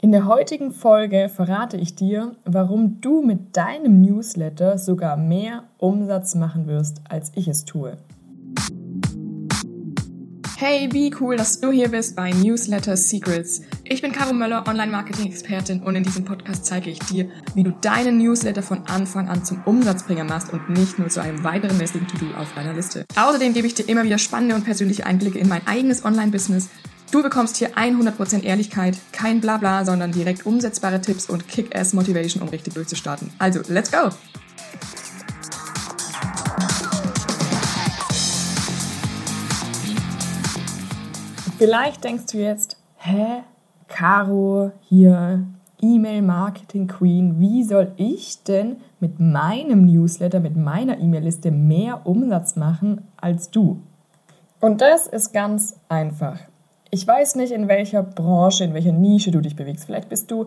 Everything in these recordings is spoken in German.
In der heutigen Folge verrate ich dir, warum du mit deinem Newsletter sogar mehr Umsatz machen wirst, als ich es tue. Hey, wie cool, dass du hier bist bei Newsletter Secrets. Ich bin Caro Möller, Online-Marketing-Expertin und in diesem Podcast zeige ich dir, wie du deinen Newsletter von Anfang an zum Umsatzbringer machst und nicht nur zu einem weiteren lästigen To-Do auf deiner Liste. Außerdem gebe ich dir immer wieder spannende und persönliche Einblicke in mein eigenes Online-Business Du bekommst hier 100% Ehrlichkeit, kein Blabla, sondern direkt umsetzbare Tipps und Kick-Ass-Motivation, um richtig durchzustarten. Also, let's go! Vielleicht denkst du jetzt, hä, Caro hier, E-Mail-Marketing Queen, wie soll ich denn mit meinem Newsletter, mit meiner E-Mail-Liste mehr Umsatz machen als du? Und das ist ganz einfach. Ich weiß nicht, in welcher Branche, in welcher Nische du dich bewegst. Vielleicht bist du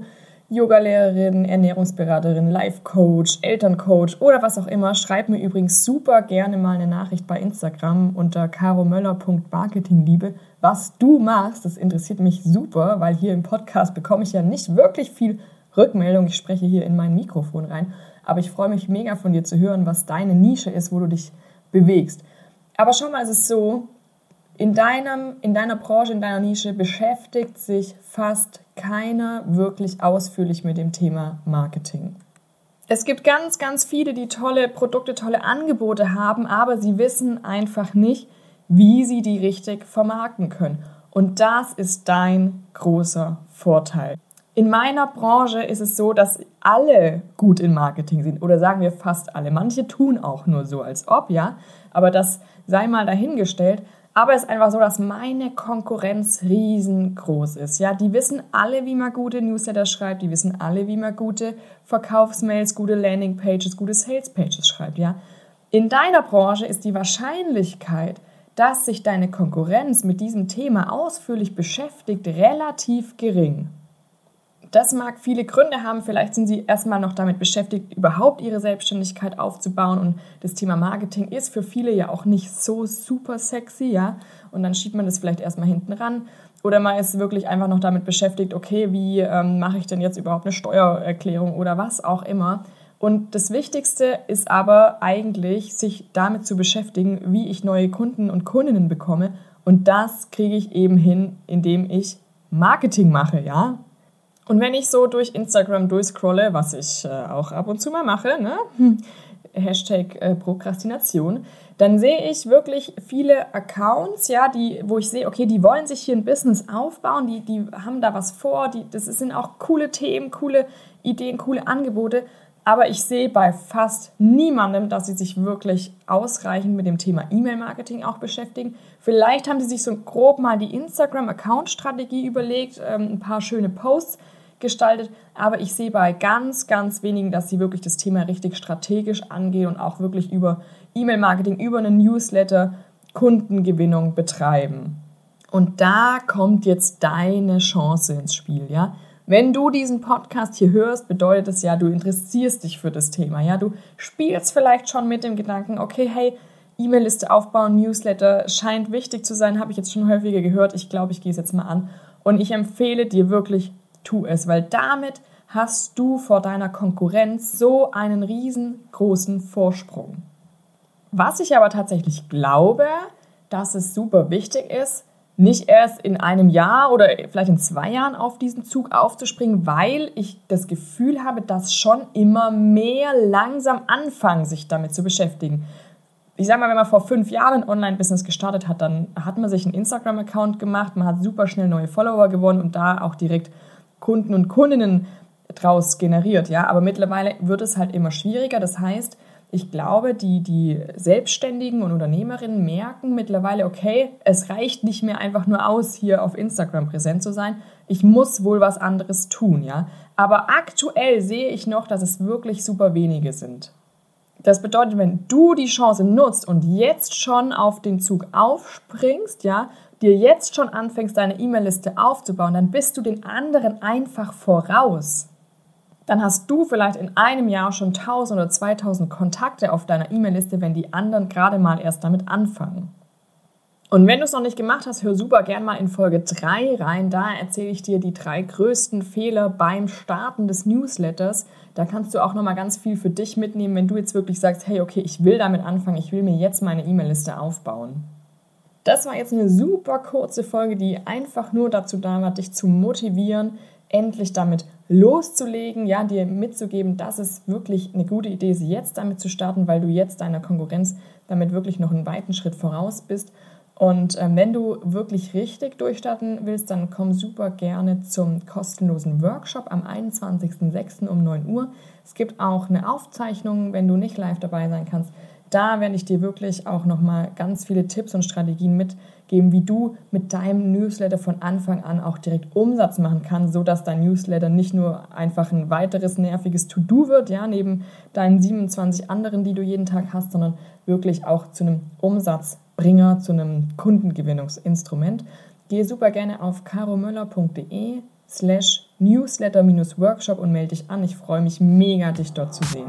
Yogalehrerin, Ernährungsberaterin, Life-Coach, Elterncoach oder was auch immer. Schreib mir übrigens super gerne mal eine Nachricht bei Instagram unter caromöller.marketingliebe. Was du machst, das interessiert mich super, weil hier im Podcast bekomme ich ja nicht wirklich viel Rückmeldung. Ich spreche hier in mein Mikrofon rein. Aber ich freue mich mega von dir zu hören, was deine Nische ist, wo du dich bewegst. Aber schau mal, es ist so, in, deinem, in deiner Branche, in deiner Nische beschäftigt sich fast keiner wirklich ausführlich mit dem Thema Marketing. Es gibt ganz, ganz viele, die tolle Produkte, tolle Angebote haben, aber sie wissen einfach nicht, wie sie die richtig vermarkten können. Und das ist dein großer Vorteil. In meiner Branche ist es so, dass alle gut in Marketing sind oder sagen wir fast alle. Manche tun auch nur so, als ob, ja, aber das sei mal dahingestellt. Aber es ist einfach so, dass meine Konkurrenz riesengroß ist. Ja, die wissen alle, wie man gute Newsletter schreibt, die wissen alle, wie man gute Verkaufsmails, gute Landingpages, gute Salespages schreibt. Ja, in deiner Branche ist die Wahrscheinlichkeit, dass sich deine Konkurrenz mit diesem Thema ausführlich beschäftigt, relativ gering. Das mag viele Gründe haben. Vielleicht sind sie erstmal noch damit beschäftigt, überhaupt ihre Selbstständigkeit aufzubauen. Und das Thema Marketing ist für viele ja auch nicht so super sexy, ja. Und dann schiebt man das vielleicht erstmal hinten ran. Oder man ist wirklich einfach noch damit beschäftigt, okay, wie ähm, mache ich denn jetzt überhaupt eine Steuererklärung oder was auch immer. Und das Wichtigste ist aber eigentlich, sich damit zu beschäftigen, wie ich neue Kunden und Kundinnen bekomme. Und das kriege ich eben hin, indem ich Marketing mache, ja. Und wenn ich so durch Instagram durchscrolle, was ich äh, auch ab und zu mal mache, ne? Hm. Hashtag äh, Prokrastination, dann sehe ich wirklich viele Accounts, ja, die, wo ich sehe, okay, die wollen sich hier ein Business aufbauen, die, die haben da was vor, die, das sind auch coole Themen, coole Ideen, coole Angebote, aber ich sehe bei fast niemandem, dass sie sich wirklich ausreichend mit dem Thema E-Mail-Marketing auch beschäftigen. Vielleicht haben sie sich so grob mal die Instagram-Account-Strategie überlegt, ähm, ein paar schöne Posts gestaltet, aber ich sehe bei ganz, ganz wenigen, dass sie wirklich das Thema richtig strategisch angehen und auch wirklich über E-Mail-Marketing, über einen Newsletter Kundengewinnung betreiben. Und da kommt jetzt deine Chance ins Spiel, ja? Wenn du diesen Podcast hier hörst, bedeutet es ja, du interessierst dich für das Thema, ja? Du spielst vielleicht schon mit dem Gedanken, okay, hey, E-Mail-Liste aufbauen, Newsletter scheint wichtig zu sein, habe ich jetzt schon häufiger gehört. Ich glaube, ich gehe es jetzt mal an. Und ich empfehle dir wirklich tu es, weil damit hast du vor deiner Konkurrenz so einen riesengroßen Vorsprung. Was ich aber tatsächlich glaube, dass es super wichtig ist, nicht erst in einem Jahr oder vielleicht in zwei Jahren auf diesen Zug aufzuspringen, weil ich das Gefühl habe, dass schon immer mehr langsam anfangen, sich damit zu beschäftigen. Ich sage mal, wenn man vor fünf Jahren ein Online-Business gestartet hat, dann hat man sich einen Instagram-Account gemacht, man hat super schnell neue Follower gewonnen und da auch direkt Kunden und Kundinnen draus generiert, ja. Aber mittlerweile wird es halt immer schwieriger. Das heißt, ich glaube, die, die Selbstständigen und Unternehmerinnen merken mittlerweile, okay, es reicht nicht mehr einfach nur aus, hier auf Instagram präsent zu sein. Ich muss wohl was anderes tun, ja. Aber aktuell sehe ich noch, dass es wirklich super wenige sind. Das bedeutet, wenn du die Chance nutzt und jetzt schon auf den Zug aufspringst, ja, dir jetzt schon anfängst, deine E-Mail-Liste aufzubauen, dann bist du den anderen einfach voraus. Dann hast du vielleicht in einem Jahr schon 1000 oder 2000 Kontakte auf deiner E-Mail-Liste, wenn die anderen gerade mal erst damit anfangen. Und wenn du es noch nicht gemacht hast, hör super gern mal in Folge 3 rein. Da erzähle ich dir die drei größten Fehler beim Starten des Newsletters. Da kannst du auch nochmal ganz viel für dich mitnehmen, wenn du jetzt wirklich sagst, hey, okay, ich will damit anfangen, ich will mir jetzt meine E-Mail-Liste aufbauen. Das war jetzt eine super kurze Folge, die einfach nur dazu da war, dich zu motivieren, endlich damit loszulegen, ja, dir mitzugeben, dass es wirklich eine gute Idee ist, jetzt damit zu starten, weil du jetzt deiner Konkurrenz damit wirklich noch einen weiten Schritt voraus bist. Und äh, wenn du wirklich richtig durchstarten willst, dann komm super gerne zum kostenlosen Workshop am 21.06. um 9 Uhr. Es gibt auch eine Aufzeichnung, wenn du nicht live dabei sein kannst. Da werde ich dir wirklich auch nochmal ganz viele Tipps und Strategien mitgeben, wie du mit deinem Newsletter von Anfang an auch direkt Umsatz machen kannst, sodass dein Newsletter nicht nur einfach ein weiteres nerviges To-Do wird, ja, neben deinen 27 anderen, die du jeden Tag hast, sondern wirklich auch zu einem Umsatzbringer, zu einem Kundengewinnungsinstrument. Gehe super gerne auf caromöller.de slash newsletter-workshop und melde dich an. Ich freue mich mega, dich dort zu sehen.